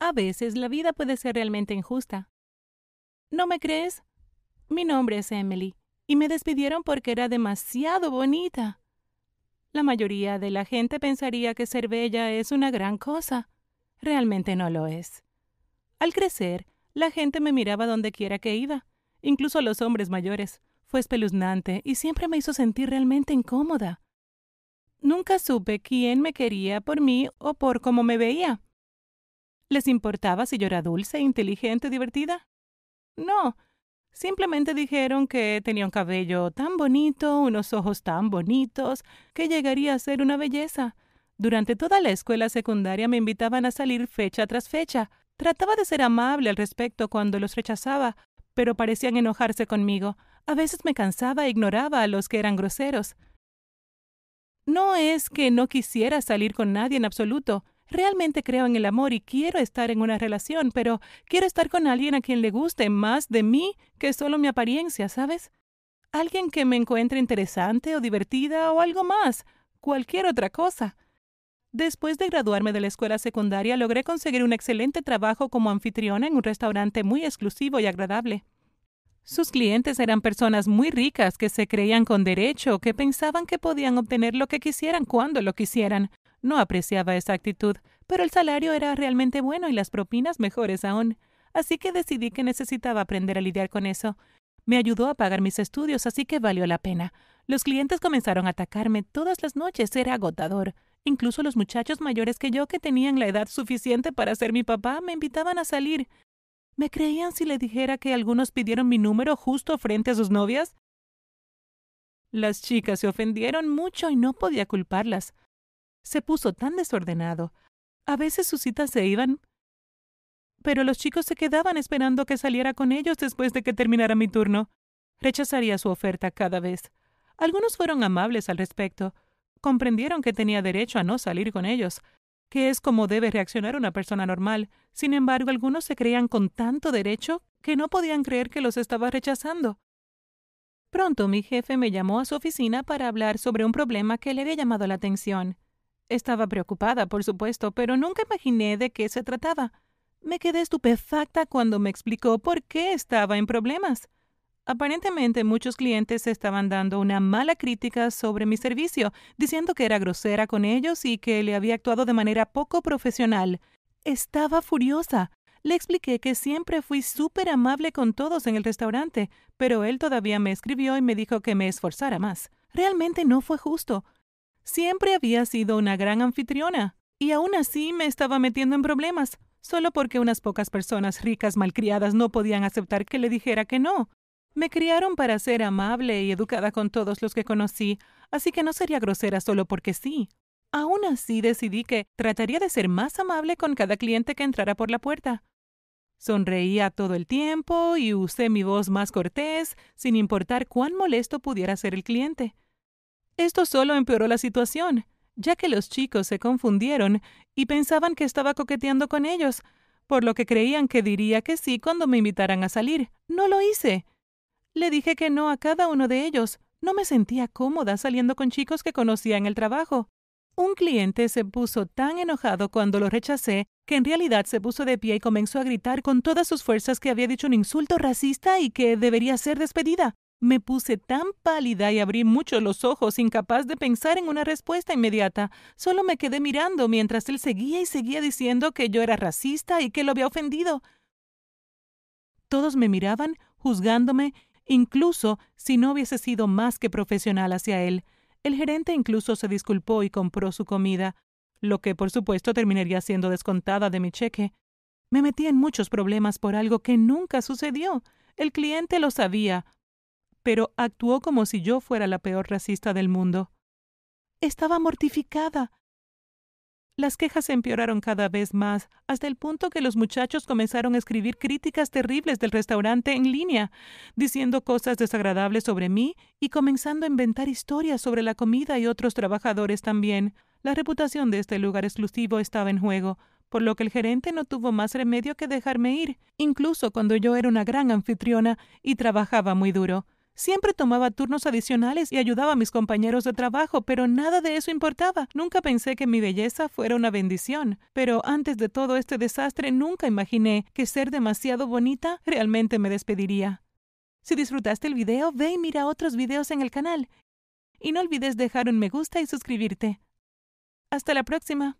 A veces la vida puede ser realmente injusta. ¿No me crees? Mi nombre es Emily, y me despidieron porque era demasiado bonita. La mayoría de la gente pensaría que ser bella es una gran cosa. Realmente no lo es. Al crecer, la gente me miraba donde quiera que iba, incluso los hombres mayores. Fue espeluznante y siempre me hizo sentir realmente incómoda. Nunca supe quién me quería por mí o por cómo me veía. ¿Les importaba si yo era dulce, inteligente, divertida? No. Simplemente dijeron que tenía un cabello tan bonito, unos ojos tan bonitos, que llegaría a ser una belleza. Durante toda la escuela secundaria me invitaban a salir fecha tras fecha. Trataba de ser amable al respecto cuando los rechazaba, pero parecían enojarse conmigo. A veces me cansaba e ignoraba a los que eran groseros. No es que no quisiera salir con nadie en absoluto. Realmente creo en el amor y quiero estar en una relación, pero quiero estar con alguien a quien le guste más de mí que solo mi apariencia, ¿sabes? Alguien que me encuentre interesante o divertida o algo más, cualquier otra cosa. Después de graduarme de la escuela secundaria, logré conseguir un excelente trabajo como anfitriona en un restaurante muy exclusivo y agradable. Sus clientes eran personas muy ricas que se creían con derecho, que pensaban que podían obtener lo que quisieran cuando lo quisieran. No apreciaba esa actitud, pero el salario era realmente bueno y las propinas mejores aún. Así que decidí que necesitaba aprender a lidiar con eso. Me ayudó a pagar mis estudios, así que valió la pena. Los clientes comenzaron a atacarme todas las noches, era agotador. Incluso los muchachos mayores que yo, que tenían la edad suficiente para ser mi papá, me invitaban a salir. ¿Me creían si le dijera que algunos pidieron mi número justo frente a sus novias? Las chicas se ofendieron mucho y no podía culparlas. Se puso tan desordenado. A veces sus citas se iban, pero los chicos se quedaban esperando que saliera con ellos después de que terminara mi turno. Rechazaría su oferta cada vez. Algunos fueron amables al respecto. Comprendieron que tenía derecho a no salir con ellos, que es como debe reaccionar una persona normal. Sin embargo, algunos se creían con tanto derecho que no podían creer que los estaba rechazando. Pronto mi jefe me llamó a su oficina para hablar sobre un problema que le había llamado la atención. Estaba preocupada, por supuesto, pero nunca imaginé de qué se trataba. Me quedé estupefacta cuando me explicó por qué estaba en problemas. Aparentemente muchos clientes estaban dando una mala crítica sobre mi servicio, diciendo que era grosera con ellos y que le había actuado de manera poco profesional. Estaba furiosa. Le expliqué que siempre fui súper amable con todos en el restaurante, pero él todavía me escribió y me dijo que me esforzara más. Realmente no fue justo. Siempre había sido una gran anfitriona, y aún así me estaba metiendo en problemas, solo porque unas pocas personas ricas malcriadas no podían aceptar que le dijera que no. Me criaron para ser amable y educada con todos los que conocí, así que no sería grosera solo porque sí. Aún así decidí que trataría de ser más amable con cada cliente que entrara por la puerta. Sonreía todo el tiempo y usé mi voz más cortés, sin importar cuán molesto pudiera ser el cliente. Esto solo empeoró la situación, ya que los chicos se confundieron y pensaban que estaba coqueteando con ellos, por lo que creían que diría que sí cuando me invitaran a salir. No lo hice. Le dije que no a cada uno de ellos. No me sentía cómoda saliendo con chicos que conocía en el trabajo. Un cliente se puso tan enojado cuando lo rechacé que en realidad se puso de pie y comenzó a gritar con todas sus fuerzas que había dicho un insulto racista y que debería ser despedida. Me puse tan pálida y abrí mucho los ojos, incapaz de pensar en una respuesta inmediata. Solo me quedé mirando mientras él seguía y seguía diciendo que yo era racista y que lo había ofendido. Todos me miraban, juzgándome, incluso si no hubiese sido más que profesional hacia él. El gerente incluso se disculpó y compró su comida, lo que por supuesto terminaría siendo descontada de mi cheque. Me metí en muchos problemas por algo que nunca sucedió. El cliente lo sabía, pero actuó como si yo fuera la peor racista del mundo. Estaba mortificada. Las quejas se empeoraron cada vez más, hasta el punto que los muchachos comenzaron a escribir críticas terribles del restaurante en línea, diciendo cosas desagradables sobre mí y comenzando a inventar historias sobre la comida y otros trabajadores también. La reputación de este lugar exclusivo estaba en juego, por lo que el gerente no tuvo más remedio que dejarme ir, incluso cuando yo era una gran anfitriona y trabajaba muy duro. Siempre tomaba turnos adicionales y ayudaba a mis compañeros de trabajo, pero nada de eso importaba. Nunca pensé que mi belleza fuera una bendición. Pero antes de todo este desastre, nunca imaginé que ser demasiado bonita realmente me despediría. Si disfrutaste el video, ve y mira otros videos en el canal. Y no olvides dejar un me gusta y suscribirte. Hasta la próxima.